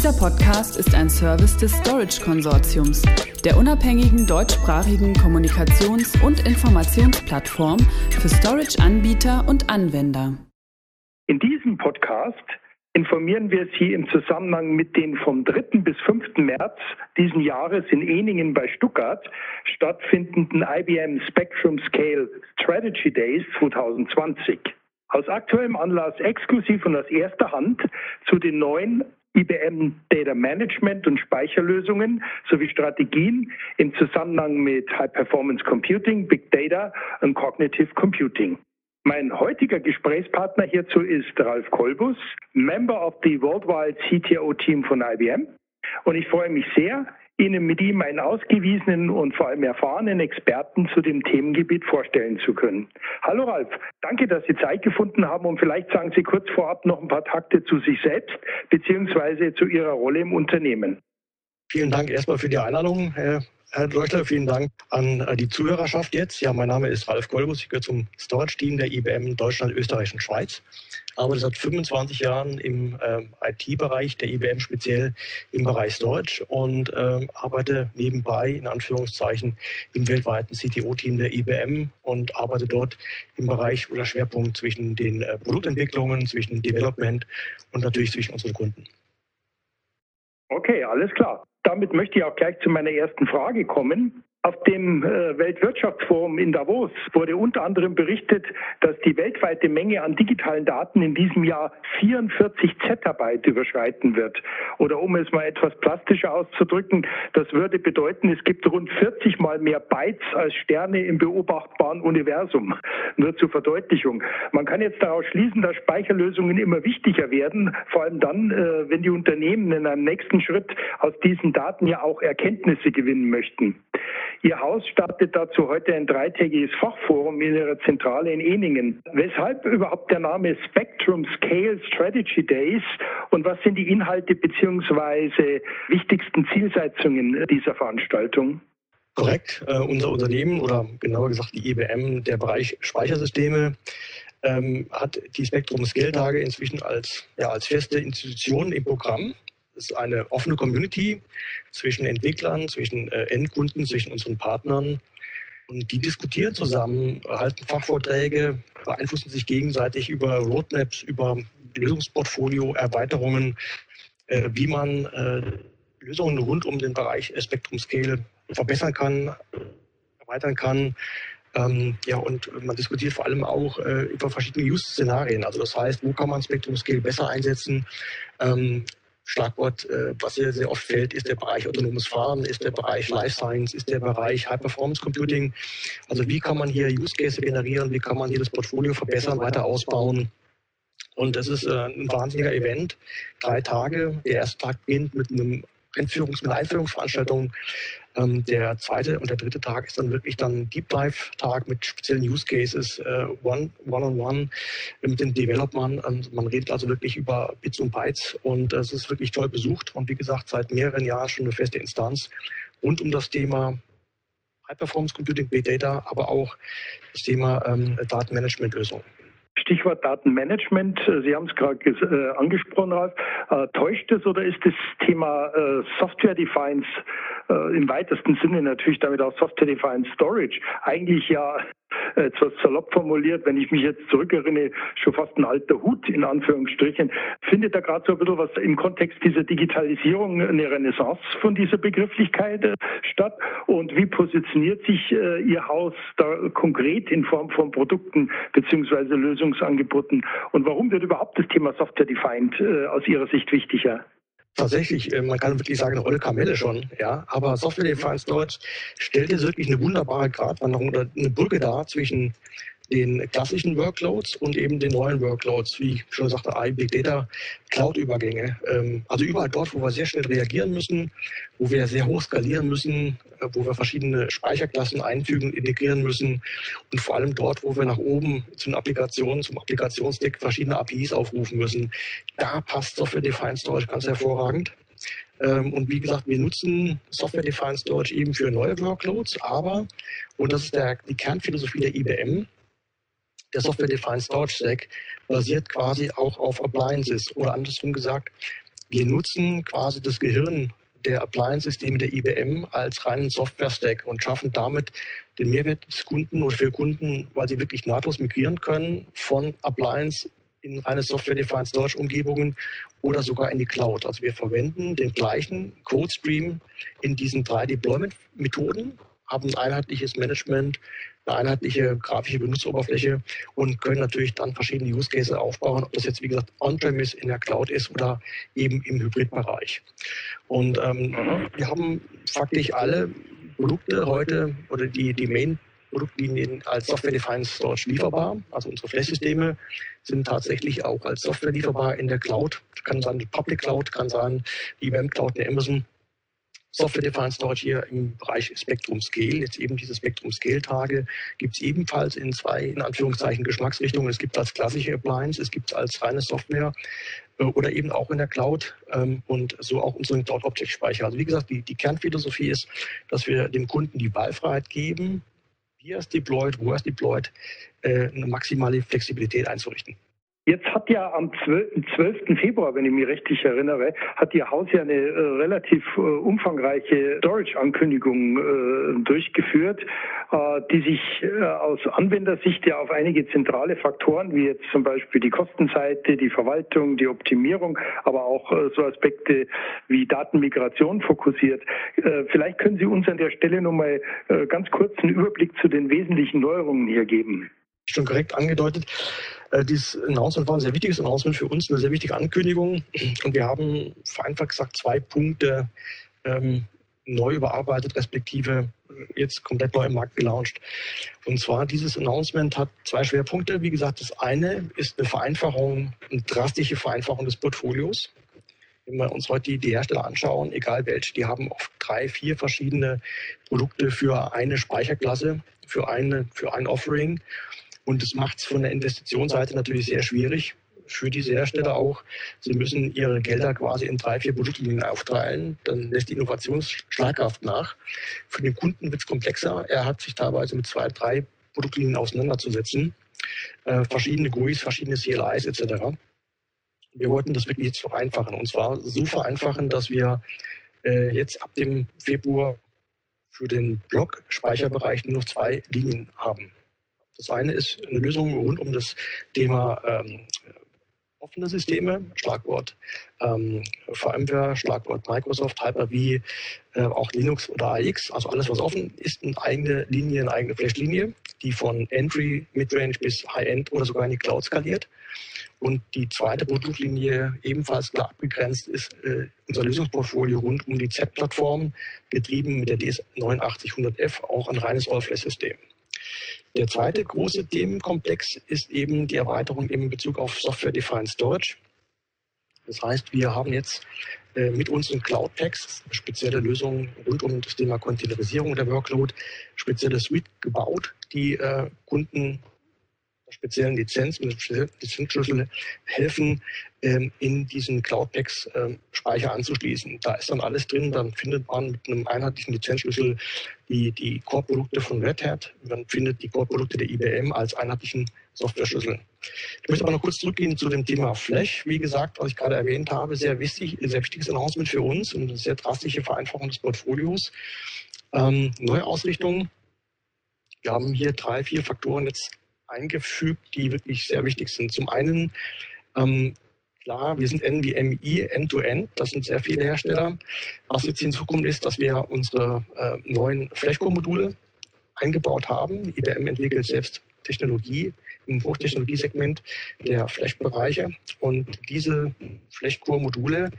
Dieser Podcast ist ein Service des Storage Konsortiums, der unabhängigen deutschsprachigen Kommunikations- und Informationsplattform für Storage-Anbieter und Anwender. In diesem Podcast informieren wir Sie im Zusammenhang mit den vom 3. bis 5. März diesen Jahres in Eningen bei Stuttgart stattfindenden IBM Spectrum Scale Strategy Days 2020. Aus aktuellem Anlass exklusiv und aus erster Hand zu den neuen IBM Data Management und Speicherlösungen sowie Strategien im Zusammenhang mit High Performance Computing, Big Data und Cognitive Computing. Mein heutiger Gesprächspartner hierzu ist Ralf Kolbus, Member of the Worldwide CTO Team von IBM. Und ich freue mich sehr, Ihnen mit ihm einen ausgewiesenen und vor allem erfahrenen Experten zu dem Themengebiet vorstellen zu können. Hallo Ralf, danke, dass Sie Zeit gefunden haben und vielleicht sagen Sie kurz vorab noch ein paar Takte zu sich selbst bzw. zu Ihrer Rolle im Unternehmen. Vielen Dank erstmal für die Einladung, Herr Herr Leuchter, vielen Dank an äh, die Zuhörerschaft jetzt. Ja, mein Name ist Ralf Kolbus. Ich gehöre zum Storage-Team der IBM Deutschland, Österreich und Schweiz. Arbeite seit 25 Jahren im äh, IT-Bereich der IBM, speziell im Bereich Storage und äh, arbeite nebenbei, in Anführungszeichen, im weltweiten CTO-Team der IBM und arbeite dort im Bereich oder Schwerpunkt zwischen den äh, Produktentwicklungen, zwischen Development und natürlich zwischen unseren Kunden. Okay, alles klar. Damit möchte ich auch gleich zu meiner ersten Frage kommen. Auf dem äh, Weltwirtschaftsforum in Davos wurde unter anderem berichtet, dass die weltweite Menge an digitalen Daten in diesem Jahr 44 Zettabyte überschreiten wird. Oder um es mal etwas plastischer auszudrücken, das würde bedeuten, es gibt rund 40 mal mehr Bytes als Sterne im beobachtbaren Universum. Nur zur Verdeutlichung. Man kann jetzt daraus schließen, dass Speicherlösungen immer wichtiger werden, vor allem dann, äh, wenn die Unternehmen in einem nächsten Schritt aus diesen Daten ja auch Erkenntnisse gewinnen möchten. Ihr Haus startet dazu heute ein dreitägiges Fachforum in ihrer Zentrale in Eningen. Weshalb überhaupt der Name Spectrum Scale Strategy Days und was sind die Inhalte bzw. wichtigsten Zielsetzungen dieser Veranstaltung? Korrekt. Äh, unser Unternehmen oder genauer gesagt die IBM, der Bereich Speichersysteme, ähm, hat die Spectrum Scale Tage inzwischen als, ja, als feste Institution im Programm ist eine offene Community zwischen Entwicklern, zwischen äh, Endkunden, zwischen unseren Partnern. Und die diskutieren zusammen, halten Fachvorträge, beeinflussen sich gegenseitig über Roadmaps, über Lösungsportfolio, Erweiterungen, äh, wie man äh, Lösungen rund um den Bereich Spectrum Scale verbessern kann, erweitern kann. Ähm, ja, und man diskutiert vor allem auch äh, über verschiedene Use-Szenarien. Also das heißt, wo kann man Spectrum Scale besser einsetzen? Ähm, Schlagwort, äh, was sehr, sehr oft fällt, ist der Bereich autonomes Fahren, ist der Bereich Life Science, ist der Bereich High Performance Computing. Also wie kann man hier Use Case generieren, wie kann man hier das Portfolio verbessern, weiter ausbauen. Und das ist äh, ein wahnsinniger Event. Drei Tage. Der erste Tag beginnt mit einem Einführungs-, mit einer Einführungsveranstaltung ähm, der zweite und der dritte Tag ist dann wirklich dann Deep Dive Tag mit speziellen Use Cases, äh, one, one on one mit den Developern. Und man redet also wirklich über Bits und Bytes und es ist wirklich toll besucht und wie gesagt seit mehreren Jahren schon eine feste Instanz rund um das Thema High Performance Computing, Big Data, aber auch das Thema ähm, Datenmanagement-Lösungen. Stichwort Datenmanagement. Sie haben es gerade äh, angesprochen, Ralf. Äh, täuscht es oder ist das Thema äh, Software Defines äh, im weitesten Sinne natürlich damit auch Software Defined Storage eigentlich ja etwas salopp formuliert, wenn ich mich jetzt zurückerinnere, schon fast ein alter Hut in Anführungsstrichen. Findet da gerade so ein bisschen was im Kontext dieser Digitalisierung eine Renaissance von dieser Begrifflichkeit äh, statt? Und wie positioniert sich äh, Ihr Haus da konkret in Form von Produkten beziehungsweise Lösungsangeboten? Und warum wird überhaupt das Thema Software Defined äh, aus Ihrer Sicht wichtiger? Tatsächlich, äh, man kann wirklich sagen, eine Rolle Kamelle schon, ja. Aber Software Defined Storage stellt jetzt wirklich eine wunderbare Gratwanderung oder eine Brücke dar zwischen den klassischen Workloads und eben den neuen Workloads, wie ich schon sagte, AI, Big Data, Cloud-Übergänge. Ähm, also überall dort, wo wir sehr schnell reagieren müssen, wo wir sehr hoch skalieren müssen, äh, wo wir verschiedene Speicherklassen einfügen, integrieren müssen und vor allem dort, wo wir nach oben zu den Applikationen, zum Applikationsdeck verschiedene APIs aufrufen müssen. Da passt Software-Defined Storage ganz hervorragend. Ähm, und wie gesagt, wir nutzen Software-Defined Storage eben für neue Workloads, aber, und das ist der, die Kernphilosophie der IBM, der Software-Defined Storage Stack basiert quasi auch auf Appliances oder andersrum gesagt, Wir nutzen quasi das Gehirn der Appliance-Systeme der IBM als reinen Software-Stack und schaffen damit den Mehrwert des Kunden oder für Kunden, weil sie wirklich nahtlos migrieren können von Appliance in reine Software-Defined Storage-Umgebungen oder sogar in die Cloud. Also wir verwenden den gleichen Code-Stream in diesen drei Deployment-Methoden, haben ein einheitliches Management, eine einheitliche grafische Benutzeroberfläche und können natürlich dann verschiedene Use Cases aufbauen, ob das jetzt wie gesagt on-premise in der Cloud ist oder eben im Hybridbereich. Und ähm, mhm. wir haben faktisch alle Produkte heute oder die, die Main Produktlinien als Software-Defined Storage lieferbar. Also unsere Flash-Systeme sind tatsächlich auch als Software lieferbar in der Cloud. Kann sein die Public Cloud, kann sein die IBM Cloud der Amazon. Software-Defined Storage hier im Bereich Spectrum Scale. Jetzt eben diese Spectrum Scale-Tage gibt es ebenfalls in zwei, in Anführungszeichen, Geschmacksrichtungen. Es gibt als klassische Appliance, es gibt als reine Software äh, oder eben auch in der Cloud ähm, und so auch unseren Cloud Object Speicher. Also wie gesagt, die, die Kernphilosophie ist, dass wir dem Kunden die Wahlfreiheit geben, wie er es deployt, wo er es deployt, äh, eine maximale Flexibilität einzurichten. Jetzt hat ja am 12. Februar, wenn ich mich richtig erinnere, hat Ihr Haus ja eine äh, relativ äh, umfangreiche Storage-Ankündigung äh, durchgeführt, äh, die sich äh, aus Anwendersicht ja auf einige zentrale Faktoren, wie jetzt zum Beispiel die Kostenseite, die Verwaltung, die Optimierung, aber auch äh, so Aspekte wie Datenmigration fokussiert. vielleicht können Sie uns an der Stelle nochmal ganz kurz einen Überblick zu den wesentlichen Neuerungen hier geben schon korrekt angedeutet. Äh, dieses Announcement war ein sehr wichtiges Announcement für uns, eine sehr wichtige Ankündigung. Und wir haben vereinfacht gesagt zwei Punkte ähm, neu überarbeitet, respektive jetzt komplett neu im Markt gelauncht. Und zwar dieses Announcement hat zwei Schwerpunkte. Wie gesagt, das eine ist eine Vereinfachung, eine drastische Vereinfachung des Portfolios. Wenn wir uns heute die Hersteller anschauen, egal welche, die haben oft drei, vier verschiedene Produkte für eine Speicherklasse, für, eine, für ein Offering. Und das macht es von der Investitionsseite natürlich sehr schwierig für diese Hersteller auch. Sie müssen ihre Gelder quasi in drei, vier Produktlinien aufteilen. Dann lässt die Innovation schlaghaft nach. Für den Kunden wird es komplexer. Er hat sich teilweise mit zwei, drei Produktlinien auseinanderzusetzen. Äh, verschiedene GUIs, verschiedene CLIs etc. Wir wollten das wirklich jetzt vereinfachen. Und zwar so vereinfachen, dass wir äh, jetzt ab dem Februar für den Block-Speicherbereich nur noch zwei Linien haben. Das eine ist eine Lösung rund um das Thema ähm, offene Systeme, Schlagwort ähm, VMware, Schlagwort Microsoft, Hyper-V, äh, auch Linux oder AX, also alles, was offen ist, eine eigene Linie, eine eigene Flash-Linie, die von Entry, Midrange bis High-End oder sogar in die Cloud skaliert. Und die zweite Produktlinie, ebenfalls klar abgegrenzt, ist äh, unser Lösungsportfolio rund um die Z-Plattform, getrieben mit der DS8900F, auch ein reines All-Flash-System. Der zweite große Themenkomplex ist eben die Erweiterung in Bezug auf Software-Defined Storage. Das heißt, wir haben jetzt äh, mit unseren Cloud Packs spezielle Lösungen rund um das Thema Containerisierung der Workload, spezielle Suite gebaut, die äh, Kunden speziellen Lizenz, mit Lizenzschlüssel helfen, ähm, in diesen Cloud Packs ähm, Speicher anzuschließen. Da ist dann alles drin. Dann findet man mit einem einheitlichen Lizenzschlüssel die, die Core-Produkte von Red Hat. Man findet die Core-Produkte der IBM als einheitlichen Software-Schlüssel. Ich möchte aber noch kurz zurückgehen zu dem Thema Flash. Wie gesagt, was ich gerade erwähnt habe, sehr wichtig, sehr wichtiges Announcement für uns und eine sehr drastische Vereinfachung des Portfolios. Ähm, neue Ausrichtung. Wir haben hier drei, vier Faktoren jetzt eingefügt, die wirklich sehr wichtig sind. Zum einen, ähm, klar, wir sind NVMe End-to-End, das sind sehr viele Hersteller. Was jetzt hinzukommt, ist, dass wir unsere äh, neuen Flashcore-Module eingebaut haben. IBM entwickelt selbst Technologie im Hochtechnologiesegment der Flash-Bereiche und diese Flash-Core-Module,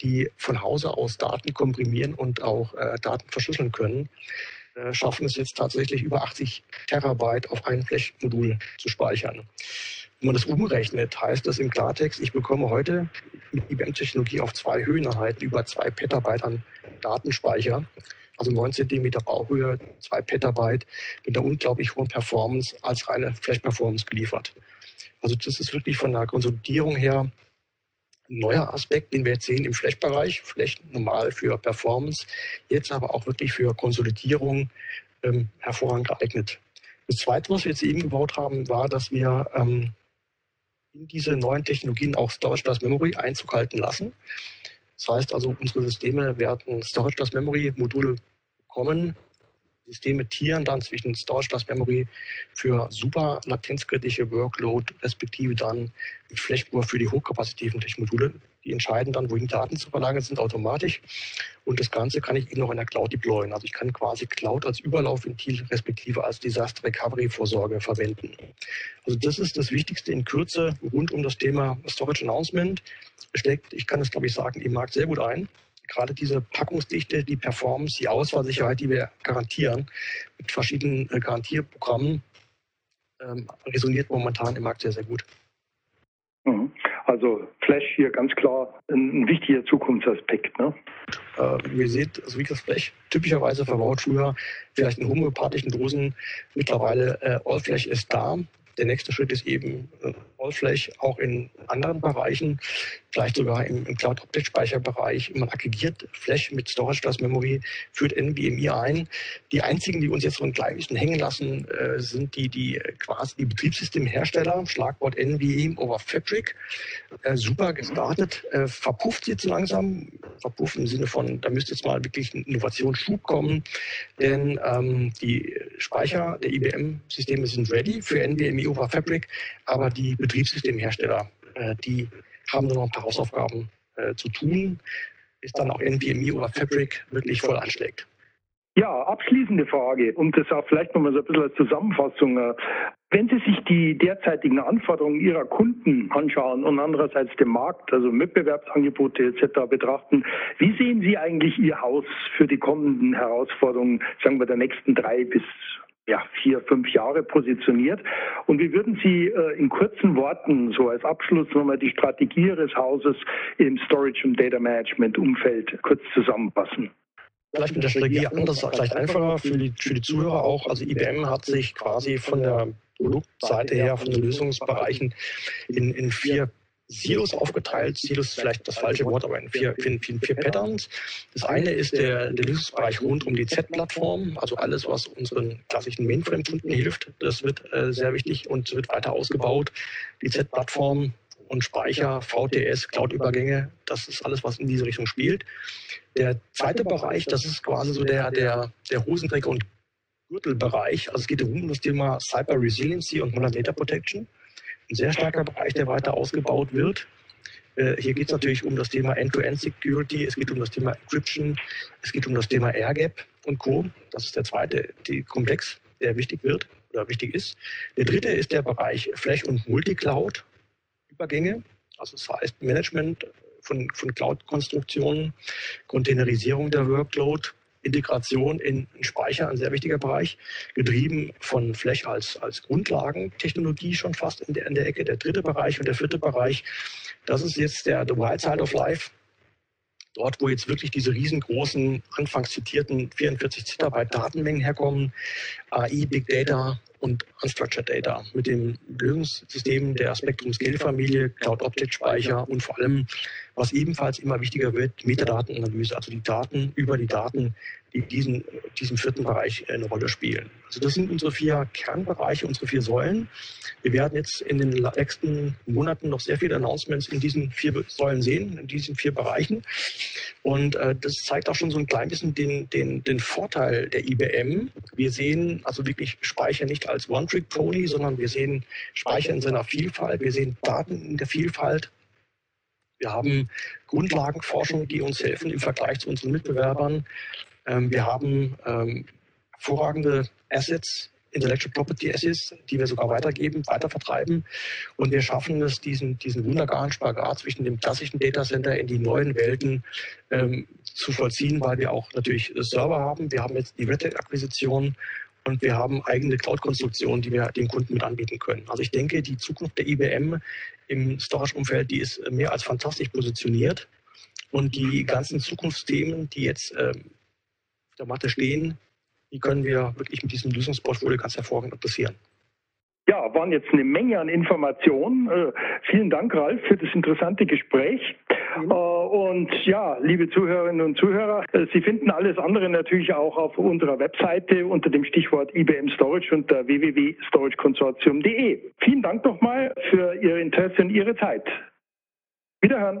die von Hause aus Daten komprimieren und auch äh, Daten verschlüsseln können, schaffen es jetzt tatsächlich über 80 Terabyte auf ein Flash-Modul zu speichern. Wenn man das umrechnet, heißt das im Klartext, ich bekomme heute mit IBM-Technologie auf zwei Höheneinheiten über zwei Petabyte an Datenspeicher, also 9 Zentimeter Bauhöhe, zwei Petabyte mit einer unglaublich hohen Performance als reine Flash-Performance geliefert. Also das ist wirklich von der Konsolidierung her neuer Aspekt, den wir jetzt sehen im Flash-Bereich. Flash normal für Performance, jetzt aber auch wirklich für Konsolidierung ähm, hervorragend geeignet. Das Zweite, was wir jetzt eben gebaut haben, war, dass wir ähm, in diese neuen Technologien auch Storage Plus Memory Einzug halten lassen. Das heißt also, unsere Systeme werden Storage Class Memory Module bekommen. Systeme tieren dann zwischen Storage Class Memory für super latenzkritische Workload, respektive dann Flashcore für die hochkapazitiven Module. Die entscheiden dann, wohin Daten zu verlagern sind, automatisch. Und das Ganze kann ich eben noch in der Cloud deployen. Also ich kann quasi Cloud als Überlaufventil respektive als Disaster Recovery Vorsorge verwenden. Also das ist das Wichtigste in Kürze rund um das Thema Storage Announcement. Ich kann es glaube ich sagen, im Markt sehr gut ein gerade diese Packungsdichte, die Performance, die Ausfallsicherheit, die wir garantieren mit verschiedenen äh, Garantierprogrammen, ähm, resoniert momentan im Markt sehr, sehr gut. Mhm. Also Flash hier ganz klar ein, ein wichtiger Zukunftsaspekt. Ne? Äh, ihr seht, also wie das Flash typischerweise verbaut früher vielleicht in homöopathischen Dosen. Mittlerweile äh, All Flash ist da. Der nächste Schritt ist eben äh, Allflash auch in anderen Bereichen, vielleicht sogar im, im Cloud-Object-Speicherbereich. Man aggregiert Flash mit Storage Class Memory, führt NVMe ein. Die einzigen, die uns jetzt so ein klein bisschen hängen lassen, äh, sind die, die äh, quasi die Betriebssystemhersteller, Schlagwort NVMe over Fabric. Äh, super gestartet, äh, verpufft jetzt langsam, verpufft im Sinne von, da müsste jetzt mal wirklich ein Innovationsschub kommen, denn ähm, die Speicher der IBM-Systeme sind ready für NVMe over Fabric, aber die Betriebssystemhersteller, äh, die haben nur noch ein paar Hausaufgaben äh, zu tun, bis dann auch NVMe oder Fabric wirklich voll anschlägt. Ja, abschließende Frage und das auch vielleicht nochmal so ein bisschen als Zusammenfassung. Äh, wenn Sie sich die derzeitigen Anforderungen Ihrer Kunden anschauen und andererseits den Markt, also Wettbewerbsangebote etc. betrachten, wie sehen Sie eigentlich Ihr Haus für die kommenden Herausforderungen, sagen wir, der nächsten drei bis ja, vier, fünf Jahre positioniert. Und wie würden Sie äh, in kurzen Worten, so als Abschluss nochmal die Strategie Ihres Hauses im Storage und Data Management Umfeld kurz zusammenfassen? Vielleicht mit der Strategie anders, vielleicht einfacher für die, für die Zuhörer auch. Also IBM hat sich quasi von der Produktseite her, von den Lösungsbereichen in, in vier Silos aufgeteilt. Silos ist vielleicht das falsche Wort, aber in vier, in vier, vier Patterns. Das eine ist der, der Lösungsbereich rund um die Z-Plattform, also alles, was unseren klassischen Mainframe-Kunden hilft. Das wird äh, sehr wichtig und wird weiter ausgebaut. Die Z-Plattform und Speicher, VTS, Cloud-Übergänge, das ist alles, was in diese Richtung spielt. Der zweite Bereich, das ist quasi so der, der, der Hosenträger und Gürtelbereich. Also es geht um das Thema Cyber Resiliency und Modern Data Protection ein sehr starker Bereich, der weiter ausgebaut wird. Äh, hier geht es natürlich um das Thema End-to-End-Security, es geht um das Thema Encryption, es geht um das Thema AirGap und Co. Das ist der zweite die Komplex, der wichtig wird oder wichtig ist. Der dritte ist der Bereich Flash- und Multicloud-Übergänge. Also das heißt Management von, von Cloud-Konstruktionen, Containerisierung der Workload, Integration in Speicher, ein sehr wichtiger Bereich, getrieben von Flash als, als Grundlagentechnologie schon fast in der, in der Ecke. Der dritte Bereich und der vierte Bereich, das ist jetzt der The Wild Side of Life. Dort, wo jetzt wirklich diese riesengroßen, anfangs zitierten 44 Zettabyte Datenmengen herkommen, AI, Big Data, und Unstructured Data mit dem Lösungssystem der Spectrum Scale Familie, Cloud Object Speicher und vor allem, was ebenfalls immer wichtiger wird, Metadatenanalyse, also die Daten über die Daten, die in diesen, diesem vierten Bereich eine Rolle spielen. Also das sind unsere vier Kernbereiche, unsere vier Säulen. Wir werden jetzt in den nächsten Monaten noch sehr viele Announcements in diesen vier Säulen sehen, in diesen vier Bereichen. Und äh, das zeigt auch schon so ein klein bisschen den, den, den Vorteil der IBM. Wir sehen also wirklich Speicher nicht als One-Trick-Pony, sondern wir sehen Speicher in seiner Vielfalt, wir sehen Daten in der Vielfalt. Wir haben Grundlagenforschung, die uns helfen im Vergleich zu unseren Mitbewerbern. Ähm, wir haben ähm, hervorragende Assets, Intellectual Property Assets, die wir sogar weitergeben, weitervertreiben. Und wir schaffen es, diesen, diesen wunderbaren Spagat zwischen dem klassischen Datacenter in die neuen Welten ähm, zu vollziehen, weil wir auch natürlich Server haben. Wir haben jetzt die Red Hat-Akquisition und wir haben eigene Cloud-Konstruktionen, die wir dem Kunden mit anbieten können. Also ich denke, die Zukunft der IBM im Storage-Umfeld, die ist mehr als fantastisch positioniert. Und die ganzen Zukunftsthemen, die jetzt äh, auf der Matte stehen, die können wir wirklich mit diesem Lösungsportfolio ganz hervorragend adressieren. Ja, waren jetzt eine Menge an Informationen. Äh, vielen Dank, Ralf, für das interessante Gespräch. Mhm. Äh, und ja, liebe Zuhörerinnen und Zuhörer, äh, Sie finden alles andere natürlich auch auf unserer Webseite unter dem Stichwort IBM Storage unter www.storageconsortium.de. Vielen Dank nochmal für Ihr Interesse und Ihre Zeit. Wiederhören.